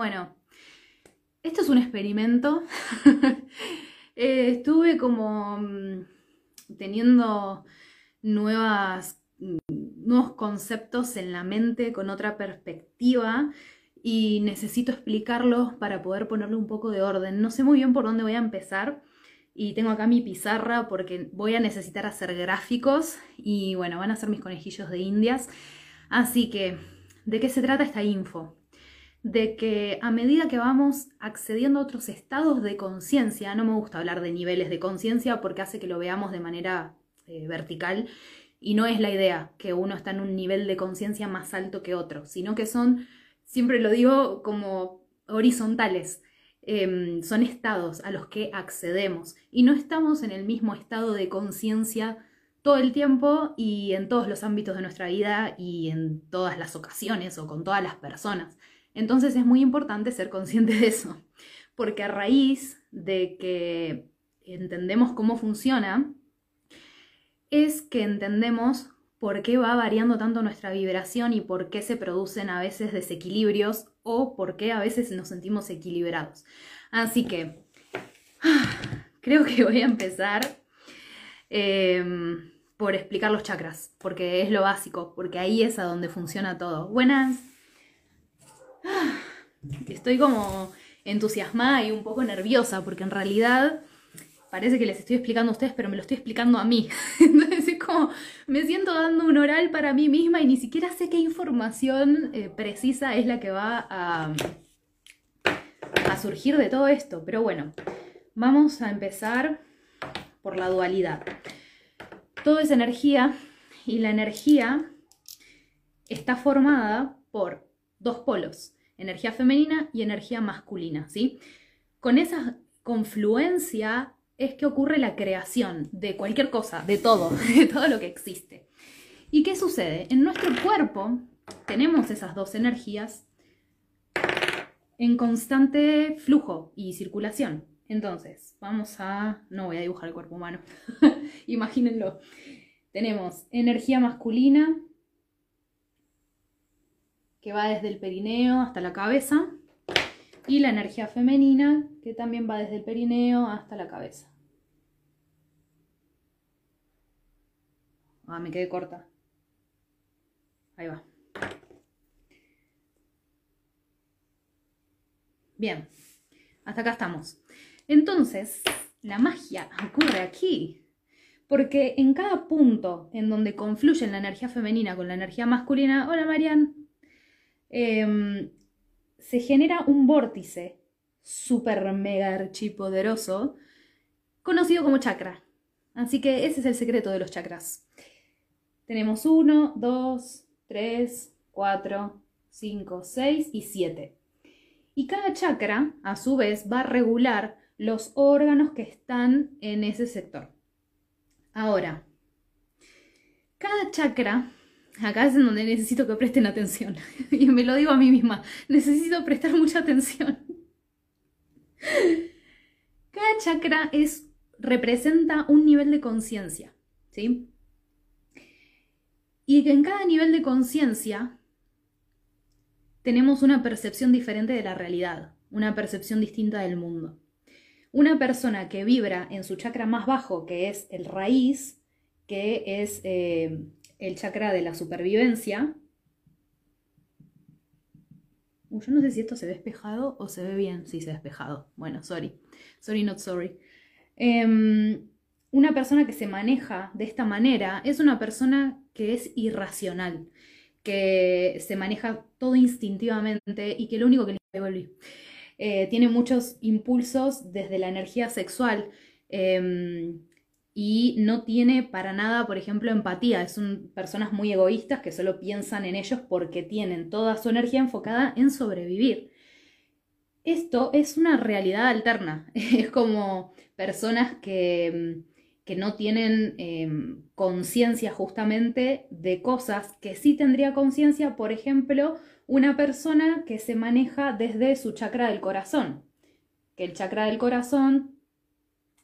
Bueno, esto es un experimento. Eh, estuve como mm, teniendo nuevas, mm, nuevos conceptos en la mente con otra perspectiva y necesito explicarlos para poder ponerle un poco de orden. No sé muy bien por dónde voy a empezar y tengo acá mi pizarra porque voy a necesitar hacer gráficos y bueno, van a ser mis conejillos de indias. Así que, ¿de qué se trata esta info? De que a medida que vamos accediendo a otros estados de conciencia, no me gusta hablar de niveles de conciencia porque hace que lo veamos de manera eh, vertical y no es la idea que uno está en un nivel de conciencia más alto que otro, sino que son, siempre lo digo como horizontales, em, son estados a los que accedemos y no estamos en el mismo estado de conciencia todo el tiempo y en todos los ámbitos de nuestra vida y en todas las ocasiones o con todas las personas. Entonces es muy importante ser consciente de eso, porque a raíz de que entendemos cómo funciona, es que entendemos por qué va variando tanto nuestra vibración y por qué se producen a veces desequilibrios o por qué a veces nos sentimos equilibrados. Así que creo que voy a empezar em, por explicar los chakras, porque es lo básico, porque ahí es a donde funciona todo. Buenas. Estoy como entusiasmada y un poco nerviosa porque en realidad parece que les estoy explicando a ustedes, pero me lo estoy explicando a mí. Entonces es como, me siento dando un oral para mí misma y ni siquiera sé qué información eh, precisa es la que va a, a surgir de todo esto. Pero bueno, vamos a empezar por la dualidad. Todo es energía y la energía está formada por dos polos, energía femenina y energía masculina, ¿sí? Con esa confluencia es que ocurre la creación de cualquier cosa, de todo, de todo lo que existe. ¿Y qué sucede? En nuestro cuerpo tenemos esas dos energías en constante flujo y circulación. Entonces, vamos a... No voy a dibujar el cuerpo humano, imagínenlo. Tenemos energía masculina que va desde el perineo hasta la cabeza, y la energía femenina, que también va desde el perineo hasta la cabeza. Ah, me quedé corta. Ahí va. Bien, hasta acá estamos. Entonces, la magia ocurre aquí. Porque en cada punto en donde confluyen la energía femenina con la energía masculina, hola Marian, Em, se genera un vórtice super mega archipoderoso conocido como chakra. Así que ese es el secreto de los chakras. Tenemos 1, 2, 3, 4, 5, 6 y 7. Y cada chakra, a su vez, va a regular los órganos que están en ese sector. Ahora, cada chakra acá es donde necesito que presten atención. y me lo digo a mí misma, necesito prestar mucha atención. Cada chakra es, representa un nivel de conciencia, ¿sí? Y que en cada nivel de conciencia tenemos una percepción diferente de la realidad, una percepción distinta del mundo. Una persona que vibra en su chakra más bajo, que es el raíz, que es eh, el chakra de la supervivencia. yo no sé si esto se ve despejado o se ve bien. Sí, se ve despejado. Bueno, sorry. Sorry, not sorry. Em, una persona que se maneja de esta manera es una persona que es irracional, que se maneja todo instintivamente y que lo único que le eh, tiene muchos impulsos desde la energía sexual. Em, y no tiene para nada, por ejemplo, empatía. Son personas muy egoístas que solo piensan en ellos porque tienen toda su energía enfocada en sobrevivir. esto es una realidad alterna. Es como personas que, que no tienen em, conciencia justamente de cosas que sí tendría conciencia, por ejemplo, una persona que se maneja desde su chakra del corazón. Que el chakra del corazón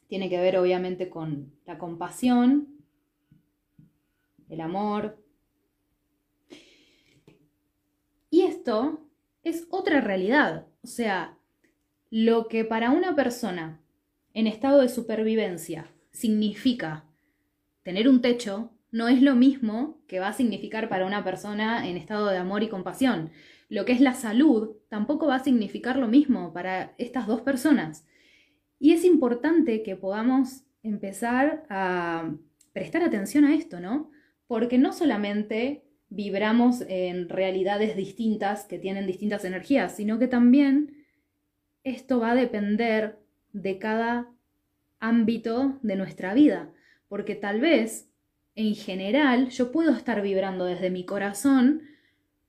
tiene que ver obviamente con la compasión, el amor. Y esto es otra realidad. O sea, lo que para una persona en estado de supervivencia significa tener un techo, no es lo mismo que va a significar para una persona en estado de amor y compasión. Lo que es la salud tampoco va a significar lo mismo para estas dos personas. Y es importante que podamos empezar a prestar atención a esto, ¿no? Porque no solamente vibramos en realidades distintas que tienen distintas energías, sino que también esto va a depender de cada ámbito de nuestra vida, porque tal vez en general yo puedo estar vibrando desde mi corazón,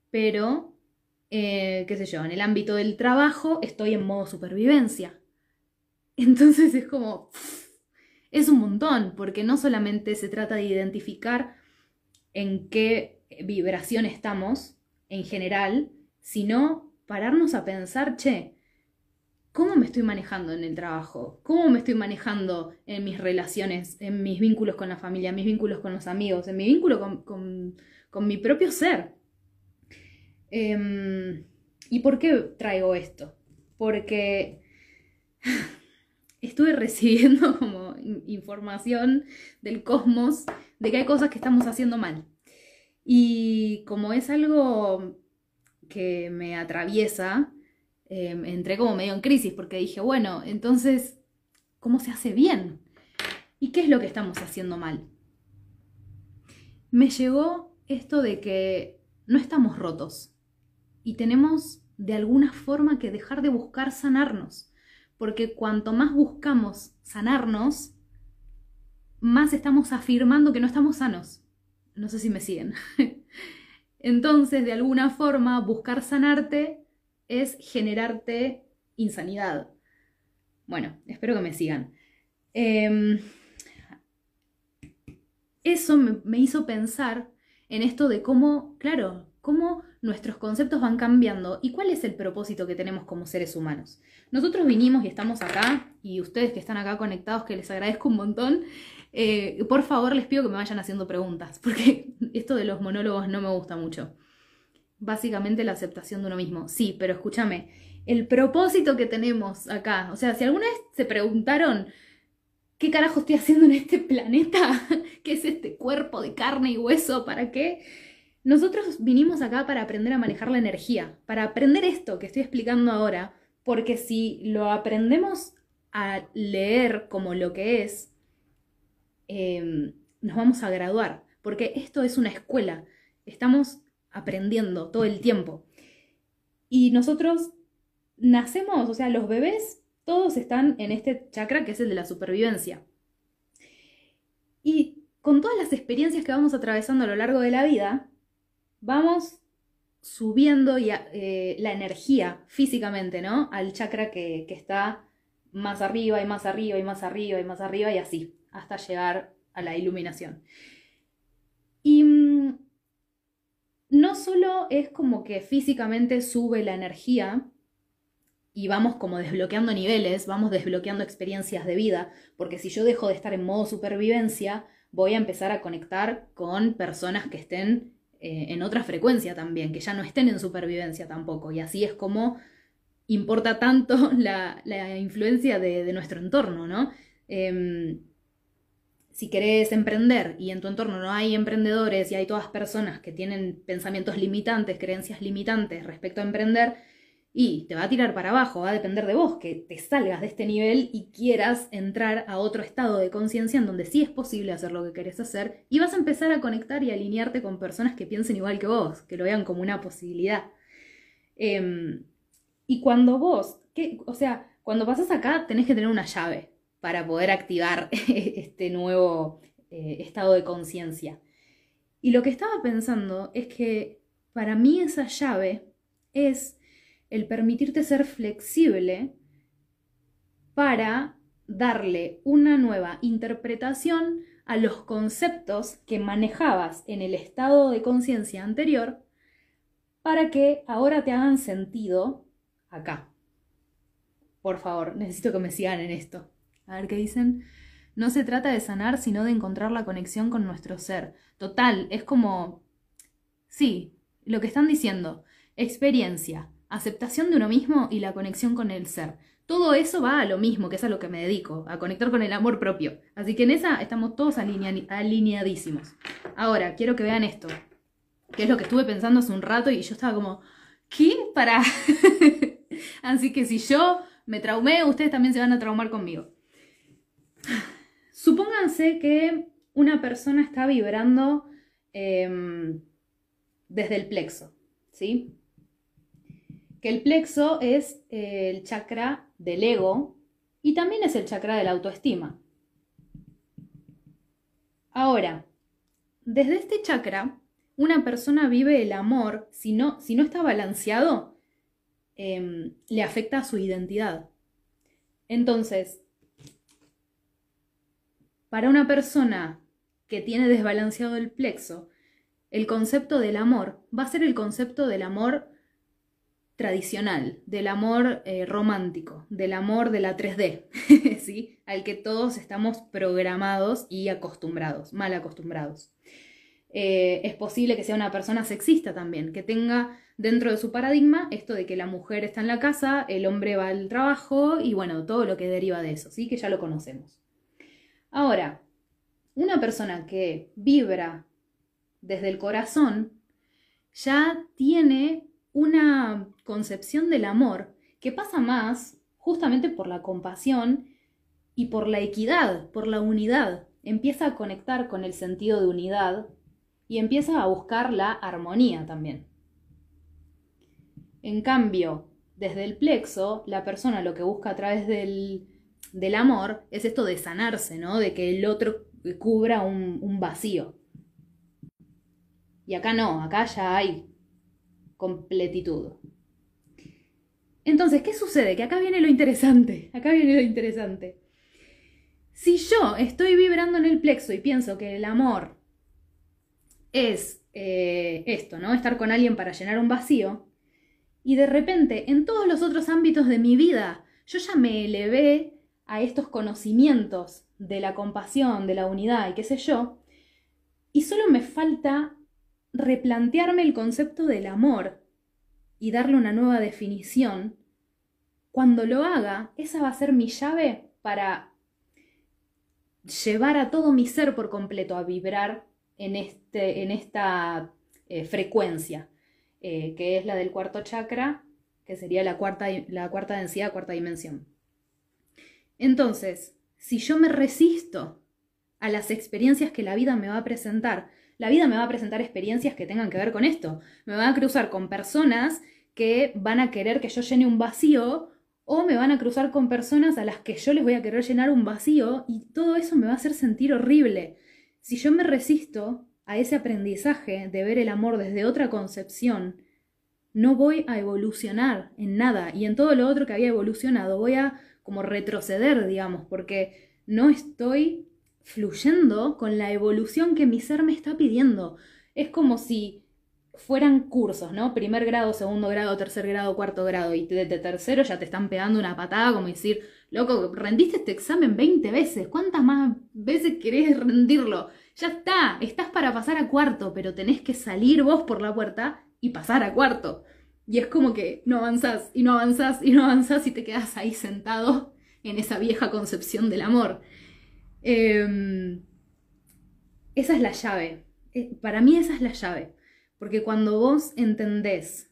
pero, eh, qué sé yo, en el ámbito del trabajo estoy en modo supervivencia. Entonces es como, es un montón, porque no solamente se trata de identificar en qué vibración estamos en general, sino pararnos a pensar, che, ¿cómo me estoy manejando en el trabajo? ¿Cómo me estoy manejando en mis relaciones, en mis vínculos con la familia, en mis vínculos con los amigos, en mi vínculo con, mi propio ser? Em, ¿Y por qué traigo esto? Porque estuve recibiendo como información del cosmos de que hay cosas que estamos haciendo mal. Y como es algo que me atraviesa, em, entré como medio en crisis porque dije, bueno, entonces, ¿cómo se hace bien? ¿Y qué es lo que estamos haciendo mal? Me llegó esto de que no estamos rotos y tenemos de alguna forma que dejar de buscar sanarnos porque cuanto más buscamos sanarnos, más estamos afirmando que no estamos sanos. No sé si me siguen. Entonces, de alguna forma, buscar sanarte es generarte insanidad. Bueno, espero que me sigan. Em, eso me, me hizo pensar en esto de cómo, claro, cómo nuestros conceptos van cambiando y cuál es el propósito que tenemos como seres humanos. Nosotros vinimos y estamos acá, y ustedes que están acá conectados, que les agradezco un montón, eh, por favor les pido que me vayan haciendo preguntas, porque esto de los monólogos no me gusta mucho. Básicamente la aceptación de uno mismo. Sí, pero escúchame, el propósito que tenemos acá, o sea, si alguna vez se preguntaron, ¿qué carajo estoy haciendo en este planeta? ¿Qué es este cuerpo de carne y hueso? ¿Para qué? Nosotros vinimos acá para aprender a manejar la energía, para aprender esto que estoy explicando ahora, porque si lo aprendemos a leer como lo que es, em, nos vamos a graduar, porque esto es una escuela, estamos aprendiendo todo el tiempo. Y nosotros nacemos, o sea, los bebés, todos están en este chakra que es el de la supervivencia. Y con todas las experiencias que vamos atravesando a lo largo de la vida, vamos subiendo eh, la energía físicamente, ¿no? Al chakra que, está más arriba y más arriba y más arriba y más arriba y así, hasta llegar a la iluminación. Y mm, no solo es como que físicamente sube la energía y vamos como desbloqueando niveles, vamos desbloqueando experiencias de vida, porque si yo dejo de estar en modo supervivencia, voy a empezar a conectar con personas que estén eh, en otra frecuencia también, que ya no estén en supervivencia tampoco. Y así es como importa tanto la, influencia de, nuestro entorno, ¿no? Em, si querés emprender y en tu entorno no hay emprendedores y hay todas personas que tienen pensamientos limitantes, creencias limitantes respecto a emprender, y te va a tirar para abajo, va a depender de vos, que te salgas de este nivel y quieras entrar a otro estado de conciencia en donde sí es posible hacer lo que querés hacer y vas a empezar a conectar y alinearte con personas que piensen igual que vos, que lo vean como una posibilidad. Em, y cuando vos, o sea, cuando pasas acá tenés que tener una llave para poder activar este nuevo eh, estado de conciencia. Y lo que estaba pensando es que para mí esa llave es el permitirte ser flexible para darle una nueva interpretación a los conceptos que manejabas en el estado de conciencia anterior para que ahora te hagan sentido acá. Por favor, necesito que me sigan en esto. A ver qué dicen. No se trata de sanar, sino de encontrar la conexión con nuestro ser. Total, es como... Sí, lo que están diciendo. Experiencia, aceptación de uno mismo y la conexión con el ser. Todo eso va a lo mismo, que es a lo que me dedico, a conectar con el amor propio. Así que en esa estamos todos alineadísimos. Ahora, quiero que vean esto, que es lo que estuve pensando hace un rato y yo estaba como, ¿qué? Para... Así que si yo me traumé, ustedes también se van a traumar conmigo. Supónganse que una persona está vibrando em, desde el plexo, ¿sí? Que el plexo es el chakra del ego y también es el chakra de la autoestima. Ahora, desde este chakra, una persona vive el amor, si no, si no está balanceado, em, le afecta a su identidad. Entonces, para una persona que tiene desbalanceado el plexo, el concepto del amor va a ser el concepto del amor tradicional, del amor eh, romántico, del amor de la 3D, ¿sí? al que todos estamos programados y acostumbrados, mal acostumbrados. Eh, es posible que sea una persona sexista también, que tenga dentro de su paradigma esto de que la mujer está en la casa, el hombre va al trabajo y bueno, todo lo que deriva de eso, ¿sí? que ya lo conocemos. Ahora, una persona que vibra desde el corazón ya tiene una concepción del amor que pasa más justamente por la compasión y por la equidad, por la unidad. Empieza a conectar con el sentido de unidad y empieza a buscar la armonía también. En cambio, desde el plexo, la persona lo que busca a través del, del amor es esto de sanarse, ¿no? De que el otro cubra un, un vacío. Y acá no, acá ya hay completitud. Entonces, ¿qué sucede? Que acá viene lo interesante, acá viene lo interesante. Si yo estoy vibrando en el plexo y pienso que el amor es eh, esto, ¿no? Estar con alguien para llenar un vacío, y de repente en todos los otros ámbitos de mi vida yo ya me elevé a estos conocimientos de la compasión, de la unidad y qué sé yo, y solo me falta replantearme el concepto del amor y darle una nueva definición, cuando lo haga, esa va a ser mi llave para llevar a todo mi ser por completo a vibrar en, este, en esta eh, frecuencia, eh, que es la del cuarto chakra, que sería la cuarta, la cuarta densidad, cuarta dimensión. Entonces, si yo me resisto a las experiencias que la vida me va a presentar, la vida me va a presentar experiencias que tengan que ver con esto. Me va a cruzar con personas que van a querer que yo llene un vacío o me van a cruzar con personas a las que yo les voy a querer llenar un vacío y todo eso me va a hacer sentir horrible. Si yo me resisto a ese aprendizaje de ver el amor desde otra concepción, no voy a evolucionar en nada y en todo lo otro que había evolucionado voy a como retroceder, digamos, porque no estoy fluyendo con la evolución que mi ser me está pidiendo. Es como si fueran cursos, ¿no? Primer grado, segundo grado, tercer grado, cuarto grado, y de, tercero ya te están pegando una patada como decir, loco, rendiste este examen 20 veces, ¿cuántas más veces querés rendirlo? Ya está, estás para pasar a cuarto, pero tenés que salir vos por la puerta y pasar a cuarto. Y es como que no avanzás y no avanzás y no avanzás y te quedas ahí sentado en esa vieja concepción del amor. Em, esa es la llave. Eh, para mí esa es la llave. Porque cuando vos entendés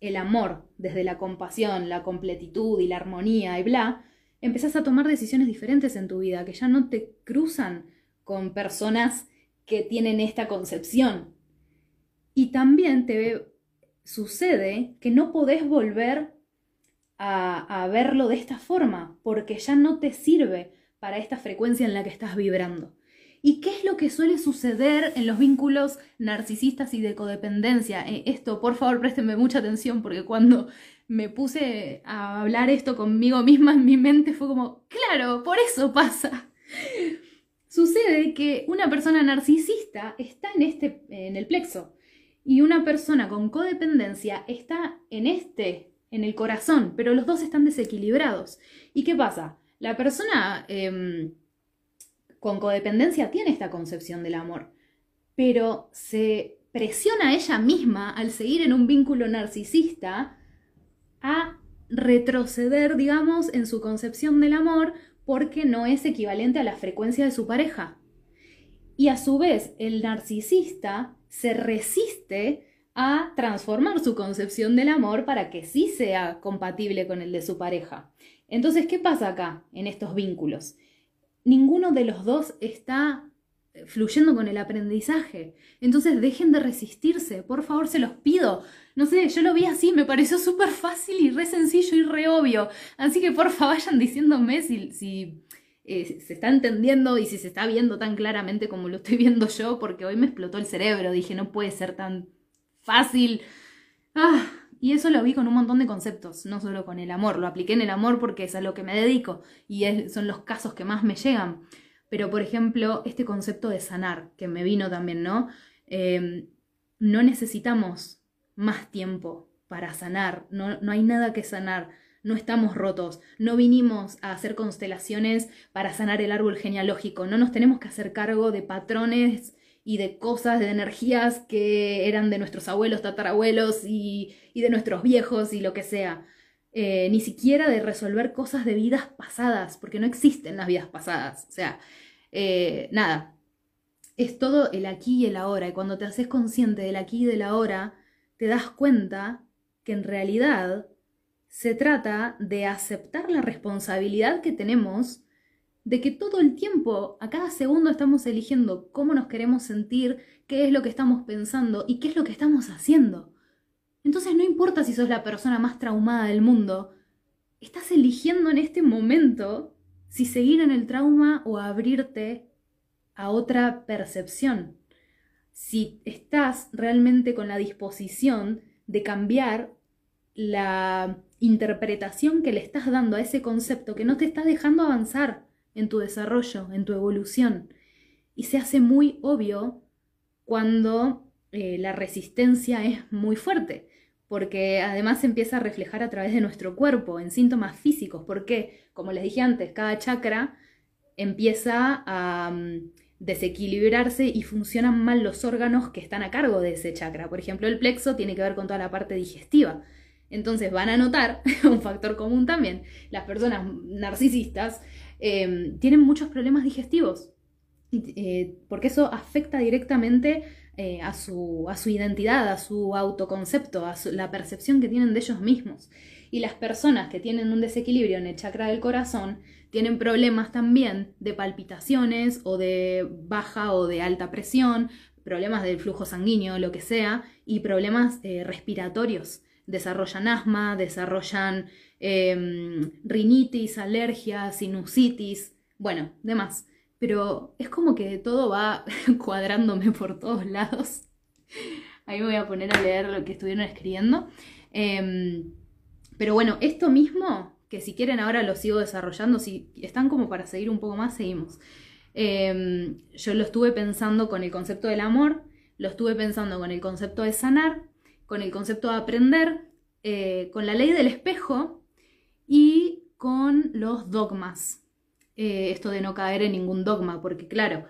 el amor desde la compasión, la completitud y la armonía y bla, empezás a tomar decisiones diferentes en tu vida, que ya no te cruzan con personas que tienen esta concepción. Y también te sucede que no podés volver a, a verlo de esta forma, porque ya no te sirve, para esta frecuencia en la que estás vibrando. ¿Y qué es lo que suele suceder en los vínculos narcisistas y de codependencia? Eh, esto, por favor, préstenme mucha atención porque cuando me puse a hablar esto conmigo misma en mi mente fue como, claro, por eso pasa. Sucede que una persona narcisista está en este en el plexo y una persona con codependencia está en este, en el corazón, pero los dos están desequilibrados. ¿Y qué pasa? La persona em, con codependencia tiene esta concepción del amor, pero se presiona a ella misma al seguir en un vínculo narcisista a retroceder, digamos, en su concepción del amor porque no es equivalente a la frecuencia de su pareja. Y a su vez, el narcisista se resiste a transformar su concepción del amor para que sí sea compatible con el de su pareja. Entonces, ¿qué pasa acá en estos vínculos? ninguno de los dos está eh, fluyendo con el aprendizaje. Entonces dejen de resistirse, por favor se los pido. No sé, yo lo vi así, me pareció súper fácil y re sencillo y re obvio. Así que por favor vayan diciéndome si, si eh, se está entendiendo y si se está viendo tan claramente como lo estoy viendo yo, porque hoy me explotó el cerebro, dije, no puede ser tan fácil. Ah, y eso lo vi con un montón de conceptos, no solo con el amor. Lo apliqué en el amor porque es a lo que me dedico y son los casos que más me llegan. Pero, por ejemplo, este concepto de sanar, que me vino también, ¿no? Em, no necesitamos más tiempo para sanar, no, no hay nada que sanar, no estamos rotos, no vinimos a hacer constelaciones para sanar el árbol genealógico, no nos tenemos que hacer cargo de patrones y de cosas, de energías que eran de nuestros abuelos, tatarabuelos y, y de nuestros viejos y lo que sea. Eh, ni siquiera de resolver cosas de vidas pasadas, porque no existen las vidas pasadas. O sea, eh, nada. Es todo el aquí y el ahora. Y cuando te haces consciente del aquí y del ahora, te das cuenta que en realidad se trata de aceptar la responsabilidad que tenemos de que todo el tiempo, a cada segundo estamos eligiendo cómo nos queremos sentir, qué es lo que estamos pensando y qué es lo que estamos haciendo. Entonces no importa si sos la persona más traumada del mundo, estás eligiendo en este momento si seguir en el trauma o abrirte a otra percepción. Si estás realmente con la disposición de cambiar la interpretación que le estás dando a ese concepto que no te está dejando avanzar en tu desarrollo, en tu evolución. Y se hace muy obvio cuando eh, la resistencia es muy fuerte, porque además se empieza a reflejar a través de nuestro cuerpo, en síntomas físicos, porque, como les dije antes, cada chakra empieza a mm, desequilibrarse y funcionan mal los órganos que están a cargo de ese chakra. Por ejemplo, el plexo tiene que ver con toda la parte digestiva. Entonces van a notar, un factor común también, las personas narcisistas Em, tienen muchos problemas digestivos, eh, porque eso afecta directamente eh, a, su, a, su, identidad, a su autoconcepto, a la percepción que tienen de ellos mismos. Y las personas que tienen un desequilibrio en el chakra del corazón tienen problemas también de palpitaciones o de baja o de alta presión, problemas del flujo sanguíneo, lo que sea, y problemas eh, respiratorios. Desarrollan asma, desarrollan Em, rinitis, alergia, sinusitis, bueno, demás. Pero es como que todo va cuadrándome por todos lados. Ahí me voy a poner a leer lo que estuvieron escribiendo. Em, pero bueno, esto mismo, que si quieren ahora lo sigo desarrollando, si están como para seguir un poco más, seguimos. Em, yo lo estuve pensando con el concepto del amor, lo estuve pensando con el concepto de sanar, con el concepto de aprender, eh, con la ley del espejo, y con los dogmas. Eh, esto de no caer en ningún dogma, porque claro,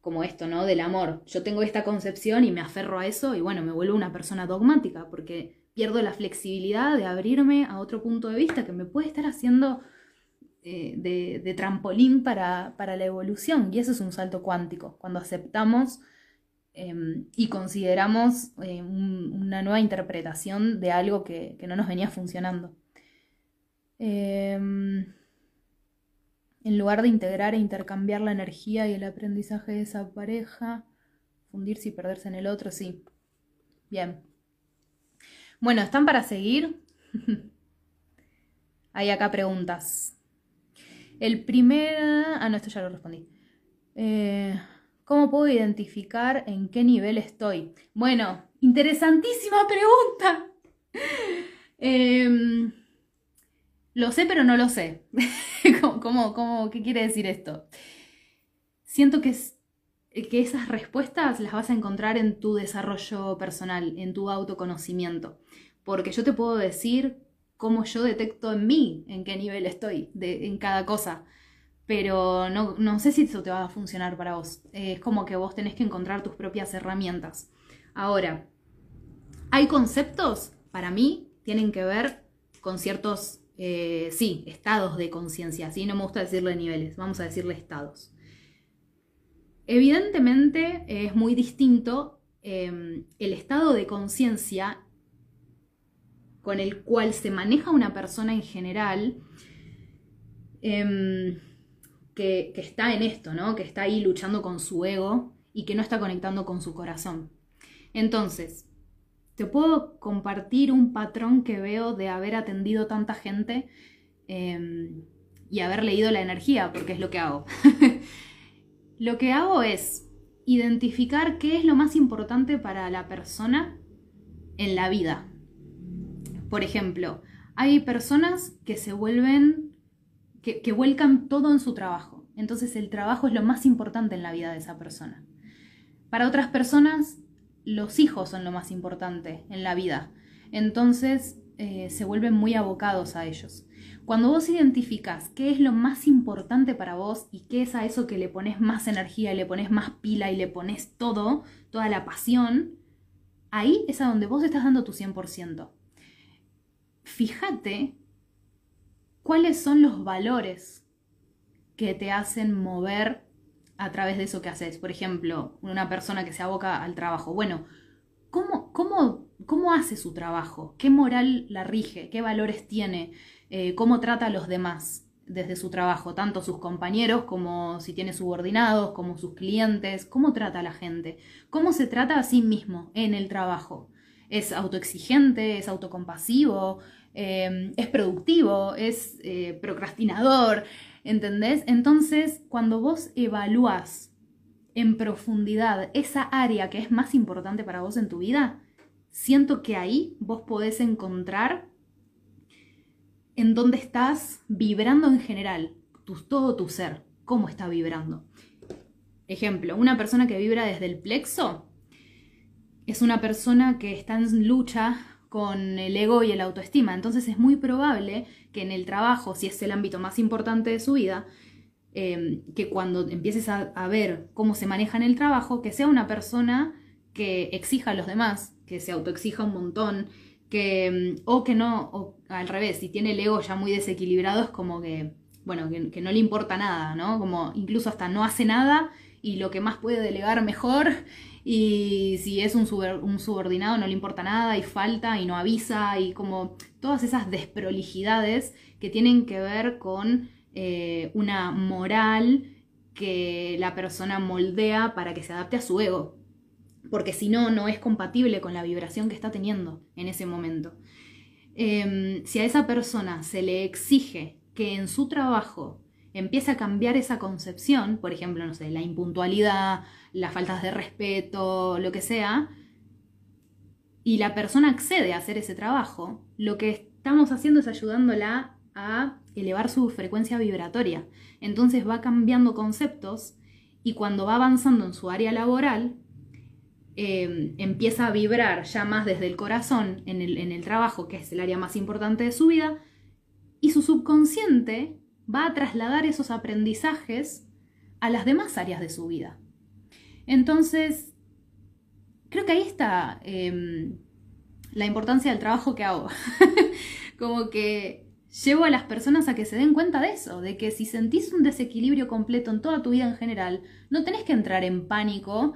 como esto, ¿no? Del amor. Yo tengo esta concepción y me aferro a eso y bueno, me vuelvo una persona dogmática porque pierdo la flexibilidad de abrirme a otro punto de vista que me puede estar haciendo eh, de, trampolín para, la evolución. Y eso es un salto cuántico, cuando aceptamos em, y consideramos eh, una nueva interpretación de algo que no nos venía funcionando. Em, en lugar de integrar e intercambiar la energía y el aprendizaje de esa pareja, fundirse y perderse en el otro, sí. Bien. Bueno, ¿están para seguir? Hay acá preguntas. El primer... Ah, no, esto ya lo respondí. Eh, ¿Cómo puedo identificar en qué nivel estoy? Bueno, interesantísima pregunta. Em, lo sé, pero no lo sé. ¿Cómo, cómo, qué quiere decir esto? Siento que, que esas respuestas las vas a encontrar en tu desarrollo personal, en tu autoconocimiento. Porque yo te puedo decir cómo yo detecto en mí en qué nivel estoy en cada cosa. Pero no, no, sé si eso te va a funcionar para vos. es como que vos tenés que encontrar tus propias herramientas. Ahora, hay conceptos, para mí, tienen que ver con ciertos, eh, sí, estados de conciencia. ¿sí? No me gusta decirle niveles, vamos a decirle estados. Evidentemente es muy distinto em, el estado de conciencia con el cual se maneja una persona en general em, que, que, está en esto, ¿no? Que está ahí luchando con su ego y que no está conectando con su corazón. Entonces, puedo compartir un patrón que veo de haber atendido tanta gente em, y haber leído la energía, porque es lo que hago. lo que hago es identificar qué es lo más importante para la persona en la vida. Por ejemplo, hay personas que se vuelven, que vuelcan todo en su trabajo. Entonces el trabajo es lo más importante en la vida de esa persona. Para otras personas los hijos son lo más importante en la vida. Entonces eh, se vuelven muy abocados a ellos. Cuando vos identificas qué es lo más importante para vos y qué es a eso que le pones más energía, le pones más pila y le pones todo, toda la pasión, ahí es a donde vos estás dando tu 100%. Fíjate cuáles son los valores que te hacen mover a través de eso que haces. Por ejemplo, una persona que se aboca al trabajo. Bueno, ¿cómo, cómo, cómo hace su trabajo? ¿Qué moral la rige? ¿Qué valores tiene? Eh, ¿Cómo trata a los demás desde su trabajo? Tanto sus compañeros como si tiene subordinados, como sus clientes. ¿Cómo trata a la gente? ¿Cómo se trata a sí mismo en el trabajo? ¿Es autoexigente? ¿Es autocompasivo? Eh, ¿Es productivo? ¿Es eh, procrastinador? ¿Entendés? Entonces, cuando vos evalúas en profundidad esa área que es más importante para vos en tu vida, siento que ahí vos podés encontrar en dónde estás vibrando en general, todo tu ser, cómo está vibrando. Ejemplo, una persona que vibra desde el plexo es una persona que está en lucha con el ego y el autoestima. Entonces es muy probable que en el trabajo, si es el ámbito más importante de su vida, em, que cuando empieces a, ver cómo se maneja en el trabajo, que sea una persona que exija a los demás, que se autoexija un montón, que, em, o que no, o al revés, si tiene el ego ya muy desequilibrado, es como que, bueno, que, que no le importa nada, ¿no? Como incluso hasta no hace nada y lo que más puede delegar mejor y si es un, subordinado no le importa nada y falta y no avisa y como todas esas desprolijidades que tienen que ver con eh, una moral que la persona moldea para que se adapte a su ego, porque si no, no es compatible con la vibración que está teniendo en ese momento. Em, si a esa persona se le exige que en su trabajo empiece a cambiar esa concepción, por ejemplo, no sé, la impuntualidad, las faltas de respeto, lo que sea, y la persona accede a hacer ese trabajo, lo que estamos haciendo es ayudándola a elevar su frecuencia vibratoria. Entonces va cambiando conceptos y cuando va avanzando en su área laboral, eh, empieza a vibrar ya más desde el corazón en el, en el trabajo, que es el área más importante de su vida, y su subconsciente va a trasladar esos aprendizajes a las demás áreas de su vida. Entonces, creo que ahí está em, la importancia del trabajo que hago. Como que llevo a las personas a que se den cuenta de eso, de que si sentís un desequilibrio completo en toda tu vida en general, no tenés que entrar en pánico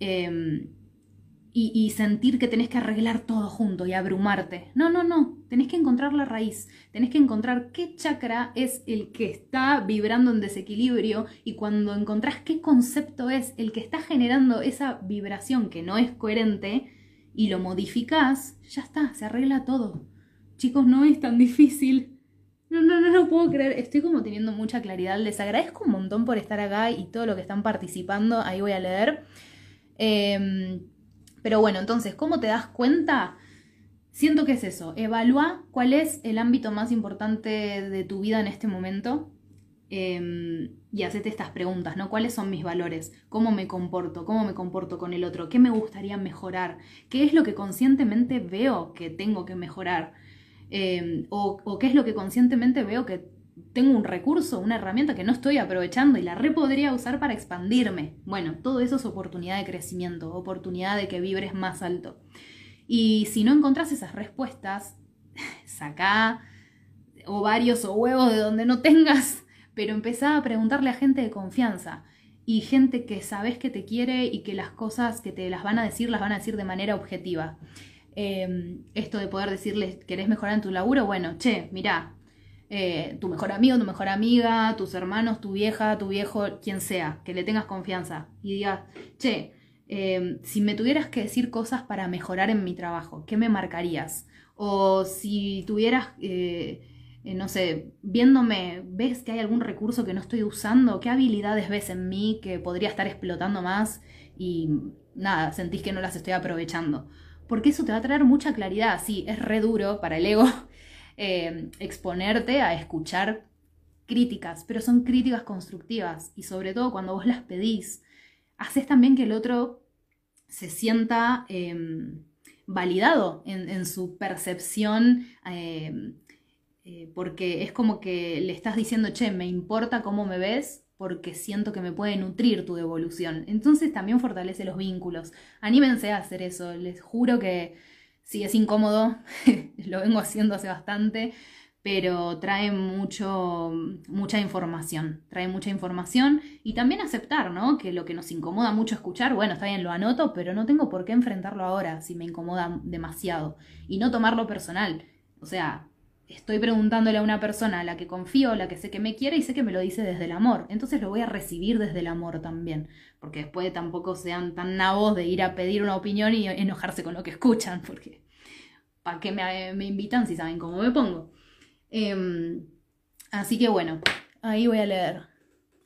em, y, sentir que tenés que arreglar todo junto y abrumarte. No, no, no. Tenés que encontrar la raíz. Tenés que encontrar qué chakra es el que está vibrando en desequilibrio y cuando encontrás qué concepto es el que está generando esa vibración que no es coherente y lo modificás, ya está, se arregla todo. Chicos, no es tan difícil. No, no, no lo puedo creer. Estoy como teniendo mucha claridad. Les agradezco un montón por estar acá y todo lo que están participando. Ahí voy a leer. Em, pero bueno, entonces, ¿cómo te das cuenta? Siento que es eso. Evalúa cuál es el ámbito más importante de tu vida en este momento. Em, y hacete estas preguntas, ¿no? ¿Cuáles son mis valores? ¿Cómo me comporto? ¿Cómo me comporto con el otro? ¿Qué me gustaría mejorar? ¿Qué es lo que conscientemente veo que tengo que mejorar? Em, o, qué es lo que conscientemente veo que tengo un recurso, una herramienta que no estoy aprovechando y la re podría usar para expandirme. Bueno, todo eso es oportunidad de crecimiento, oportunidad de que vibres más alto. Y si no encontrás esas respuestas, saca ovarios o huevos de donde no tengas, pero empezá a preguntarle a gente de confianza y gente que sabes que te quiere y que las cosas que te las van a decir las van a decir de manera objetiva. Em, esto de poder decirles, ¿querés mejorar en tu laburo? Bueno, che, mirá, eh, tu mejor amigo, tu mejor amiga, tus hermanos, tu vieja, tu viejo, quien sea, que le tengas confianza y digas, che, em, si me tuvieras que decir cosas para mejorar en mi trabajo, ¿qué me marcarías? O si tuvieras, eh, eh, no sé, viéndome, ves que hay algún recurso que no estoy usando, ¿qué habilidades ves en mí que podría estar explotando más y nada, sentís que no las estoy aprovechando? porque eso te va a traer mucha claridad. Sí, es re duro para el ego eh, exponerte a escuchar críticas, pero son críticas constructivas y sobre todo cuando vos las pedís, haces también que el otro se sienta em, validado en, su percepción. Em, eh, porque es como que le estás diciendo, che, me importa cómo me ves, porque siento que me puede nutrir tu devolución. Entonces también fortalece los vínculos. Anímense a hacer eso. Les juro que sí es incómodo, lo vengo haciendo hace bastante, pero trae mucho, mucha información. Trae mucha información y también aceptar, ¿no? Que lo que nos incomoda mucho escuchar, bueno, está bien, lo anoto, pero no tengo por qué enfrentarlo ahora si me incomoda demasiado. Y no tomarlo personal. O sea, estoy preguntándole a una persona a la que confío, a la que sé que me quiere y sé que me lo dice desde el amor. Entonces lo voy a recibir desde el amor también. Porque después tampoco sean tan nabos de ir a pedir una opinión y enojarse con lo que escuchan. Porque ¿para qué me, invitan si saben cómo me pongo? Em, así que bueno, ahí voy a leer.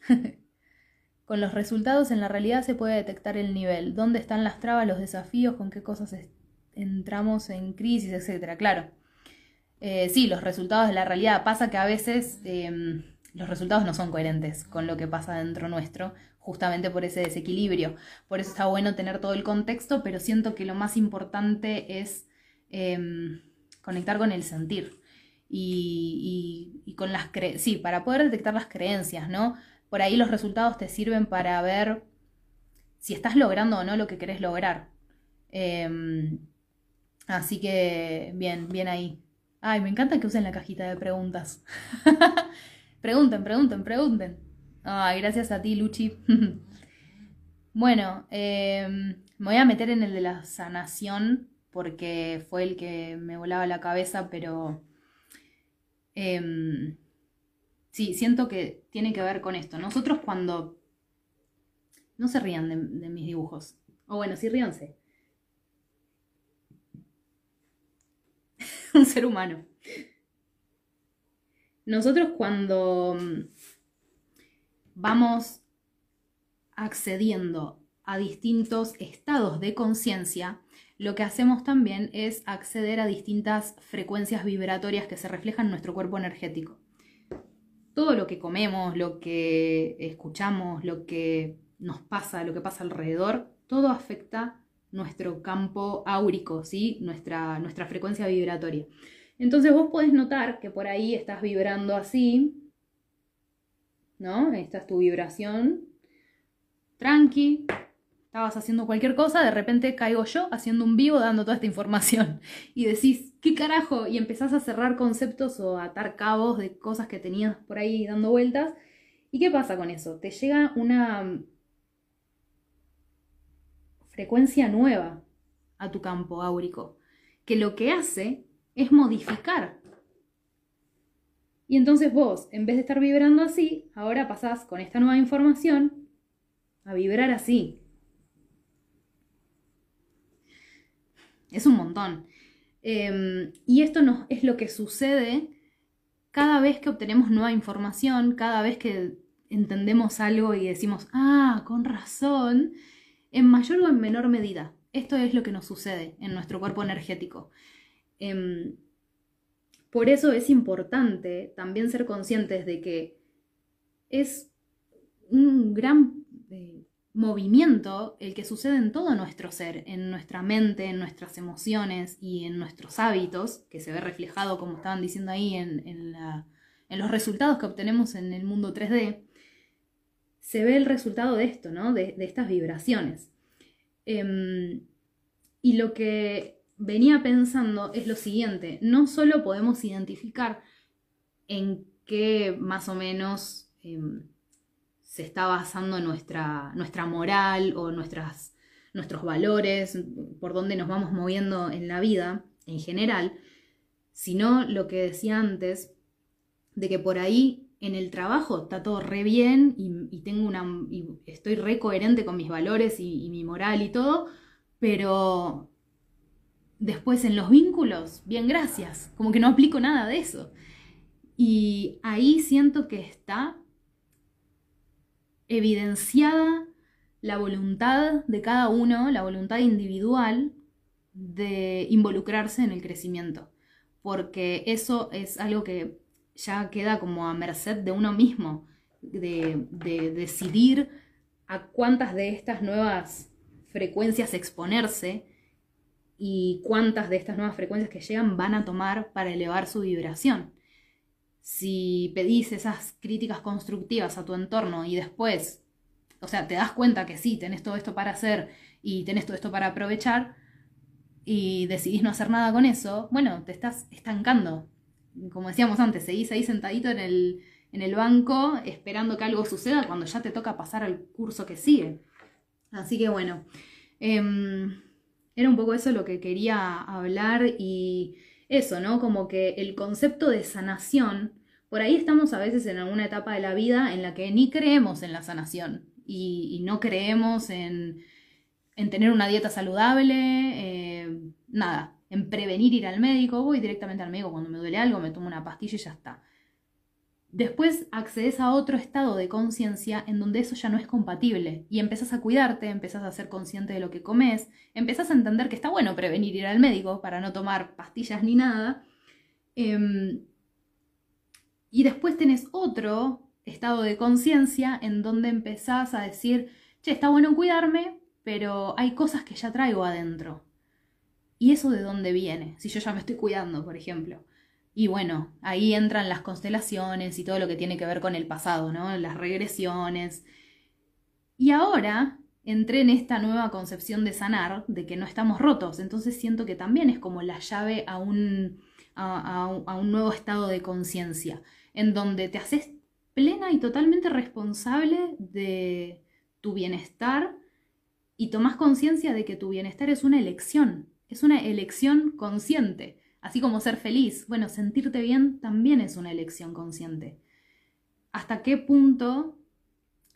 con los resultados en la realidad se puede detectar el nivel, dónde están las trabas, los desafíos, con qué cosas entramos en crisis, etc. Claro eh, sí, los resultados de la realidad. Pasa que a veces em, los resultados no son coherentes con lo que pasa dentro nuestro, justamente por ese desequilibrio. Por eso está bueno tener todo el contexto, pero siento que lo más importante es em, conectar con el sentir. Y, con las creencias, sí, para poder detectar las creencias, ¿no? Por ahí los resultados te sirven para ver si estás logrando o no lo que querés lograr. Em, así que, bien, bien ahí. Ay, me encanta que usen la cajita de preguntas. pregunten, pregunten, pregunten. Ay, gracias a ti, Luchi. bueno, em, me voy a meter en el de la sanación porque fue el que me volaba la cabeza, pero em, sí, siento que tiene que ver con esto. Nosotros cuando... No se rían de, mis dibujos. O bueno, sí ríanse. Un ser humano. Nosotros cuando mm, vamos accediendo a distintos estados de conciencia, lo que hacemos también es acceder a distintas frecuencias vibratorias que se reflejan en nuestro cuerpo energético. Todo lo que comemos, lo que escuchamos, lo que nos pasa, lo que pasa alrededor, todo afecta nuestro campo áurico, ¿sí? nuestra, nuestra frecuencia vibratoria. Entonces vos podés notar que por ahí estás vibrando así, ¿no? Esta es tu vibración. Tranqui, estabas haciendo cualquier cosa, de repente caigo yo haciendo un vivo dando toda esta información. Y decís, ¿qué carajo? Y empezás a cerrar conceptos o a atar cabos de cosas que tenías por ahí dando vueltas. ¿Y qué pasa con eso? Te llega una frecuencia nueva a tu campo áurico, que lo que hace es modificar. Y entonces vos, en vez de estar vibrando así, ahora pasás con esta nueva información a vibrar así. Es un montón. Em, y esto es lo que sucede cada vez que obtenemos nueva información, cada vez que entendemos algo y decimos, ah, con razón, en mayor o en menor medida. Esto es lo que nos sucede en nuestro cuerpo energético. Em, por eso es importante también ser conscientes de que es un gran eh, movimiento el que sucede en todo nuestro ser, en nuestra mente, en nuestras emociones y en nuestros hábitos, que se ve reflejado, como estaban diciendo ahí, en, los resultados que obtenemos en el mundo 3D, se ve el resultado de esto, ¿no? De, estas vibraciones. Em, y lo que venía pensando es lo siguiente, no solo podemos identificar en qué más o menos em, se está basando nuestra, nuestra moral o nuestras, nuestros valores, por dónde nos vamos moviendo en la vida en general, sino lo que decía antes, de que por ahí en el trabajo está todo re bien y, tengo una, estoy re coherente con mis valores y mi moral y todo, pero después en los vínculos, bien gracias, como que no aplico nada de eso. Y ahí siento que está evidenciada la voluntad de cada uno, la voluntad individual de involucrarse en el crecimiento, porque eso es algo que ya queda como a merced de uno mismo, de, decidir a cuántas de estas nuevas frecuencias exponerse y cuántas de estas nuevas frecuencias que llegan van a tomar para elevar su vibración si pedís esas críticas constructivas a tu entorno y después, o sea, te das cuenta que sí, tenés todo esto para hacer y tenés todo esto para aprovechar y decidís no hacer nada con eso, bueno, te estás estancando. Como decíamos antes, seguís ahí sentadito en el, en el banco esperando que algo suceda cuando ya te toca pasar al curso que sigue. Así que bueno, em, era un poco eso lo que quería hablar y eso, ¿no? Como que el concepto de sanación por ahí estamos a veces en alguna etapa de la vida en la que ni creemos en la sanación y, no creemos en, tener una dieta saludable, eh, nada, en prevenir ir al médico. Voy directamente al médico cuando me duele algo, me tomo una pastilla y ya está. Después accedes a otro estado de conciencia en donde eso ya no es compatible y empezás a cuidarte, empezás a ser consciente de lo que comes, empezás a entender que está bueno prevenir ir al médico para no tomar pastillas ni nada. Em, y después tenés otro estado de conciencia en donde empezás a decir, che, está bueno cuidarme, pero hay cosas que ya traigo adentro. ¿Y eso de dónde viene? Si yo ya me estoy cuidando, por ejemplo. Y bueno, ahí entran las constelaciones y todo lo que tiene que ver con el pasado, ¿no? Las regresiones. Y ahora entré en esta nueva concepción de sanar, de que no estamos rotos. Entonces siento que también es como la llave a un, a un nuevo estado de conciencia en donde te haces plena y totalmente responsable de tu bienestar y tomas conciencia de que tu bienestar es una elección, es una elección consciente. Así como ser feliz, bueno, sentirte bien también es una elección consciente. ¿Hasta qué punto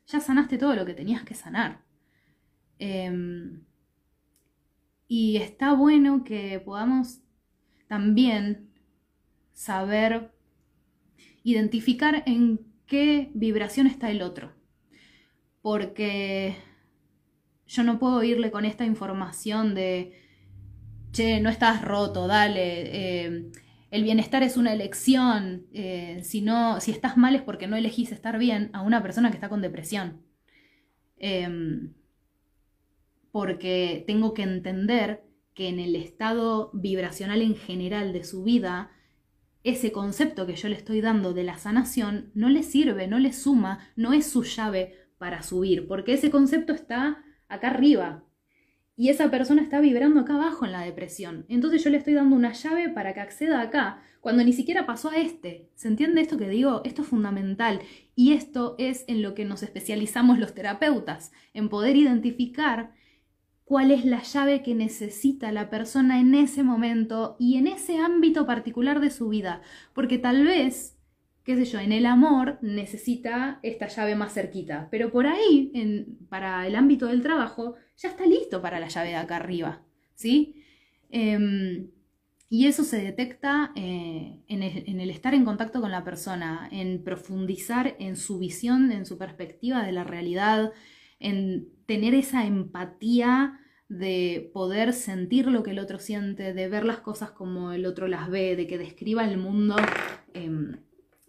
ya sanaste todo lo que tenías que sanar? Em, y está bueno que podamos también saber identificar en qué vibración está el otro. Porque yo no puedo irle con esta información de, che, no estás roto, dale, eh, el bienestar es una elección, eh, si, no, si estás mal es porque no elegís estar bien a una persona que está con depresión. Em, porque tengo que entender que en el estado vibracional en general de su vida, ese concepto que yo le estoy dando de la sanación no le sirve, no le suma, no es su llave para subir, porque ese concepto está acá arriba y esa persona está vibrando acá abajo en la depresión. Entonces yo le estoy dando una llave para que acceda acá, cuando ni siquiera pasó a este. ¿Se entiende esto que digo? Esto es fundamental y esto es en lo que nos especializamos los terapeutas, en poder identificar cuál es la llave que necesita la persona en ese momento y en ese ámbito particular de su vida. Porque tal vez, qué sé yo, en el amor necesita esta llave más cerquita, pero por ahí, en, para el ámbito del trabajo, ya está listo para la llave de acá arriba, ¿sí? Em, Y eso se detecta eh, en, el, estar en contacto con la persona, en profundizar en su visión, en su perspectiva de la realidad, en tener esa empatía de poder sentir lo que el otro siente, de ver las cosas como el otro las ve, de que describa el mundo eh,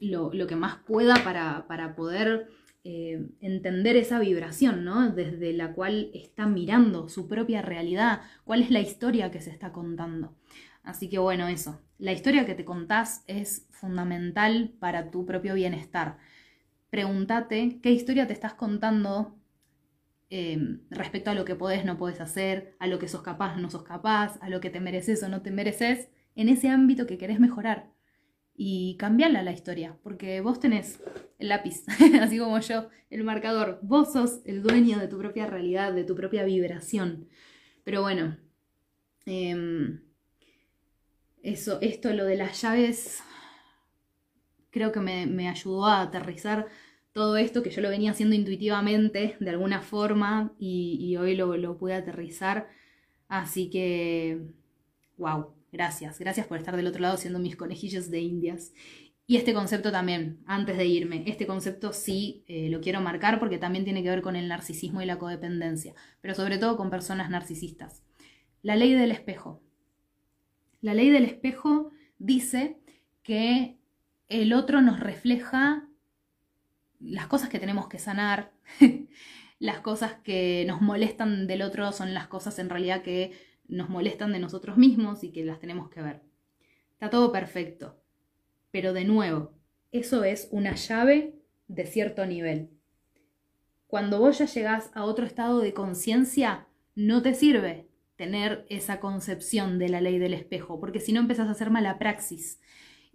lo, lo, que más pueda para, para poder eh, entender esa vibración, ¿no? Desde la cual está mirando su propia realidad, cuál es la historia que se está contando. Así que bueno, eso. La historia que te contás es fundamental para tu propio bienestar. Pregúntate qué historia te estás contando eh, respecto a lo que podés, no podés hacer, a lo que sos capaz, no sos capaz, a lo que te mereces o no te mereces, en ese ámbito que querés mejorar. Y cambiarla la historia, porque vos tenés el lápiz, así como yo, el marcador. Vos sos el dueño de tu propia realidad, de tu propia vibración. Pero bueno, eh, eso, esto, lo de las llaves, creo que me, me, ayudó a aterrizar todo esto que yo lo venía haciendo intuitivamente de alguna forma y, y hoy lo, lo, pude aterrizar. Así que, wow, gracias, gracias por estar del otro lado siendo mis conejillos de indias. Y este concepto también, antes de irme, este concepto sí eh, lo quiero marcar porque también tiene que ver con el narcisismo y la codependencia, pero sobre todo con personas narcisistas. La ley del espejo. La ley del espejo dice que el otro nos refleja las cosas que tenemos que sanar, las cosas que nos molestan del otro son las cosas en realidad que nos molestan de nosotros mismos y que las tenemos que ver. Está todo perfecto. Pero de nuevo, eso es una llave de cierto nivel. Cuando vos ya llegás a otro estado de conciencia, no te sirve tener esa concepción de la ley del espejo, porque si no empezás a hacer mala praxis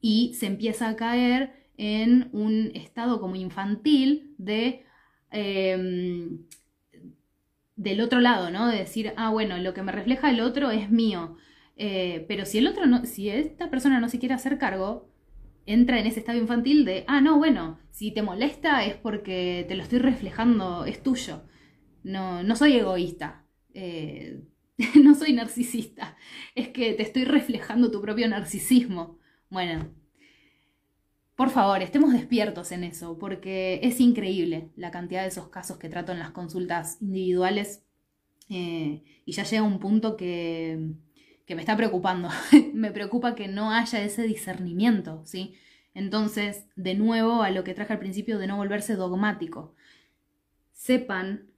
y se empieza a caer en un estado como infantil de eh, del otro lado, ¿no? De decir, ah, bueno, lo que me refleja el otro es mío. Eh, pero si el otro no, si esta persona no se quiere hacer cargo, entra en ese estado infantil de, ah, no, bueno, si te molesta es porque te lo estoy reflejando, es tuyo. No, no soy egoísta. Eh, no soy narcisista, es que te estoy reflejando tu propio narcisismo. Bueno, por favor, estemos despiertos en eso, porque es increíble la cantidad de esos casos que trato en las consultas individuales eh, y ya llega un punto que, que me está preocupando. me preocupa que no haya ese discernimiento, ¿sí? Entonces, de nuevo, a lo que traje al principio de no volverse dogmático. Sepan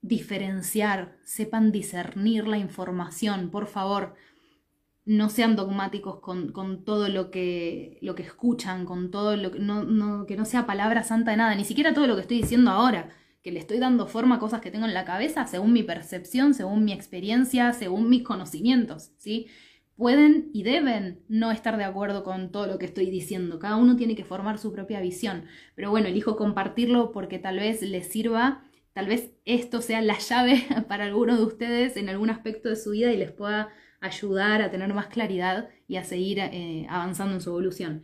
diferenciar, sepan discernir la información, por favor. No sean dogmáticos con, con todo lo que, lo que escuchan, con todo lo que no, no, que no sea palabra santa de nada, ni siquiera todo lo que estoy diciendo ahora, que le estoy dando forma a cosas que tengo en la cabeza según mi percepción, según mi experiencia, según mis conocimientos, ¿sí? Pueden y deben no estar de acuerdo con todo lo que estoy diciendo. Cada uno tiene que formar su propia visión. Pero bueno, elijo compartirlo porque tal vez les sirva Tal vez esto sea la llave para alguno de ustedes en algún aspecto de su vida y les pueda ayudar a tener más claridad y a seguir eh, avanzando en su evolución.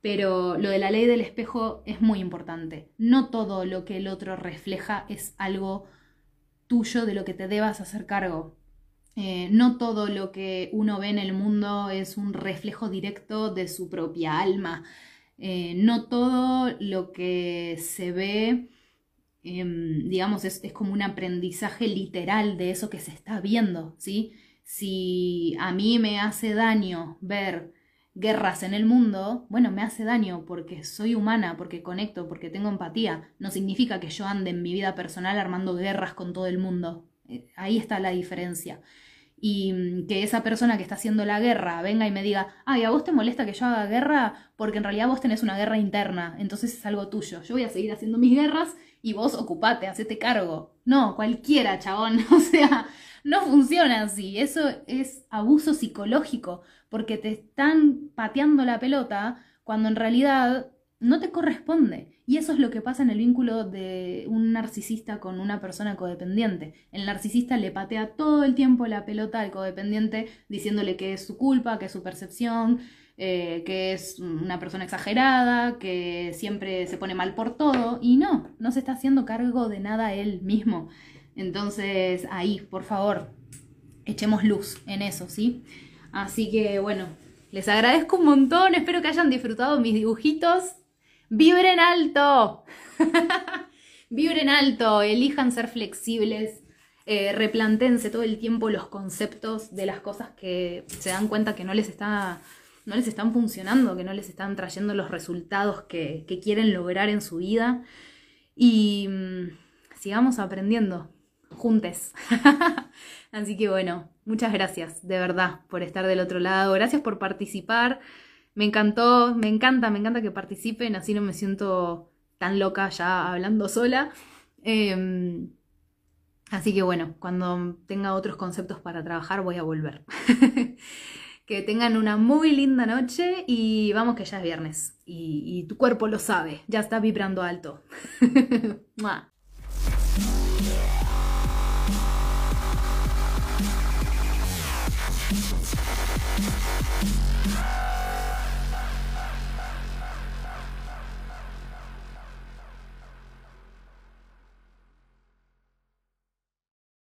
Pero lo de la ley del espejo es muy importante. No todo lo que el otro refleja es algo tuyo de lo que te debas hacer cargo. Eh, no todo lo que uno ve en el mundo es un reflejo directo de su propia alma. Eh, no todo lo que se ve Em, digamos, es, como un aprendizaje literal de eso que se está viendo, ¿sí? Si a mí me hace daño ver guerras en el mundo, bueno, me hace daño porque soy humana, porque conecto, porque tengo empatía. No significa que yo ande en mi vida personal armando guerras con todo el mundo. Eh, ahí está la diferencia. Y mm, que esa persona que está haciendo la guerra venga y me diga, ay, a vos te molesta que yo haga guerra porque en realidad vos tenés una guerra interna, entonces es algo tuyo. Yo voy a seguir haciendo mis guerras y vos ocupate, hacete cargo. No, cualquiera, chabón. O sea, no funciona así. Eso es abuso psicológico, porque te están pateando la pelota cuando en realidad no te corresponde. Y eso es lo que pasa en el vínculo de un narcisista con una persona codependiente. El narcisista le patea todo el tiempo la pelota al codependiente diciéndole que es su culpa, que es su percepción, eh, que es una persona exagerada, que siempre se pone mal por todo, y no, no se está haciendo cargo de nada él mismo. Entonces, ahí, por favor, echemos luz en eso, ¿sí? Así que, bueno, Les agradezco un montón, espero que hayan disfrutado mis dibujitos. ¡Vibren alto! Vibren alto, elijan ser flexibles, eh, replantense todo el tiempo los conceptos de las cosas que se dan cuenta que no les, está, no les están funcionando, que no les están trayendo los resultados que, quieren lograr en su vida. Y mm, sigamos aprendiendo juntes. Así que bueno, muchas gracias de verdad por estar del otro lado. Gracias por participar. Me encantó, me encanta, me encanta que participen, así no me siento tan loca ya hablando sola. Em, así que bueno, cuando tenga otros conceptos para trabajar voy a volver. que tengan una muy linda noche y vamos que ya es viernes y, y tu cuerpo lo sabe, ya está vibrando alto.